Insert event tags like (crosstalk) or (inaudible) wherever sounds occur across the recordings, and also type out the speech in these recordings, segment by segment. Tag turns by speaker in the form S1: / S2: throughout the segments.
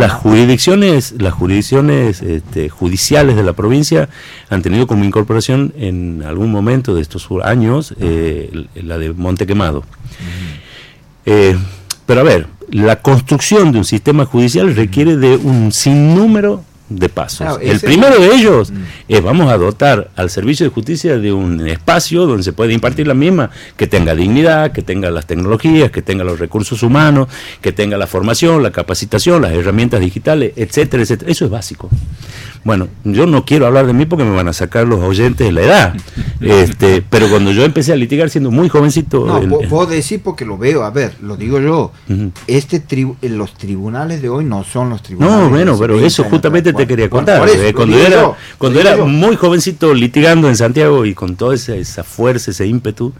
S1: Las jurisdicciones, las jurisdicciones este, judiciales de la provincia han tenido como incorporación en algún momento de estos años eh, la de Monte Quemado. Eh, pero a ver, la construcción de un sistema judicial requiere de un sinnúmero de pasos. el primero de ellos mm. es vamos a dotar al servicio de justicia de un espacio donde se puede impartir la misma, que tenga dignidad, que tenga las tecnologías, que tenga los recursos humanos, que tenga la formación, la capacitación, las herramientas digitales, etcétera, etcétera. Eso es básico. Bueno, yo no quiero hablar de mí porque me van a sacar los oyentes de la edad. Este, pero cuando yo empecé a litigar siendo muy jovencito.
S2: No, puedo decir porque lo veo, a ver, lo digo yo. este Los tribunales de hoy no son los tribunales.
S1: No, bueno, pero eso justamente te quería contar. Eh, cuando era, cuando era muy jovencito litigando en Santiago y con toda esa, fuerza, ese ímpetu,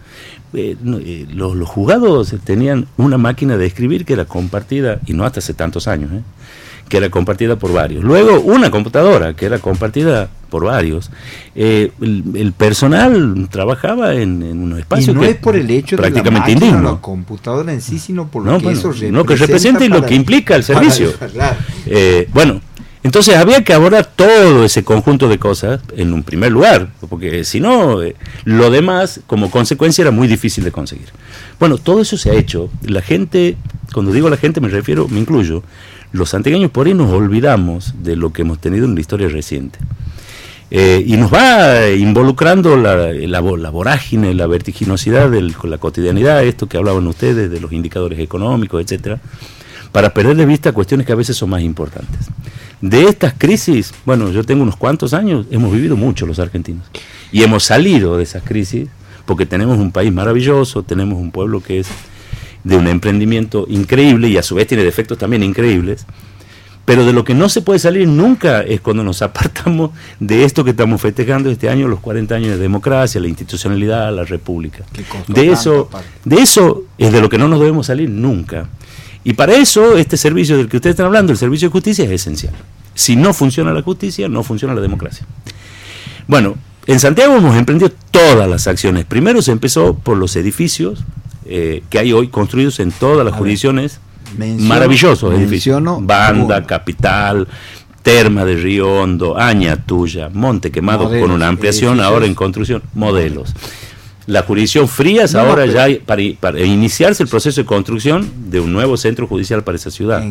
S1: eh, eh, los, los, juzgados tenían una máquina de escribir que era compartida, y no hasta hace tantos años, que era compartida por varios. Luego una computadora que era compartida por varios. el, personal trabajaba en, en unos espacios.
S2: Y no es por el hecho
S1: prácticamente de la,
S2: la computadora en sí, sino por lo que eso representa.
S1: No, que representa y lo que implica el (laughs) servicio. bueno, entonces había que abordar todo ese conjunto de cosas en un primer lugar, porque si no, eh, lo demás como consecuencia era muy difícil de conseguir. Bueno, todo eso se ha hecho. La gente, cuando digo la gente me refiero, me incluyo, los santiagueños por ahí nos olvidamos de lo que hemos tenido en la historia reciente. Eh, y nos va involucrando la, la, vorágine, la vertiginosidad de la cotidianidad, esto que hablaban ustedes de los indicadores económicos, etcétera, para perder de vista cuestiones que a veces son más importantes. De estas crisis, bueno, yo tengo unos cuantos años, hemos vivido mucho los argentinos. Y hemos salido de esas crisis porque tenemos un país maravilloso, tenemos un pueblo que es de un emprendimiento increíble y a su vez tiene defectos también increíbles. Pero de lo que no se puede salir nunca es cuando nos (laughs) apartamos de esto que estamos festejando este año, los 40 años de democracia, la institucionalidad, la república. De eso, de eso es de lo que no nos debemos salir nunca. Y para eso, este servicio del que ustedes están hablando, el servicio de justicia, es esencial. Si no funciona la justicia, no funciona la democracia. Bueno, en Santiago hemos emprendido todas las acciones. Primero se empezó por los edificios eh, que hay hoy construidos en todas las jurisdicciones. Maravillosos edificios. Banda, Capital, Terma de Río Hondo, Aña Tuya, Monte Quemado, con una ampliación ahora en construcción, modelos la jurisdicción Frías ahora ya para, para iniciarse el proceso de construcción de un nuevo centro judicial para esa ciudad.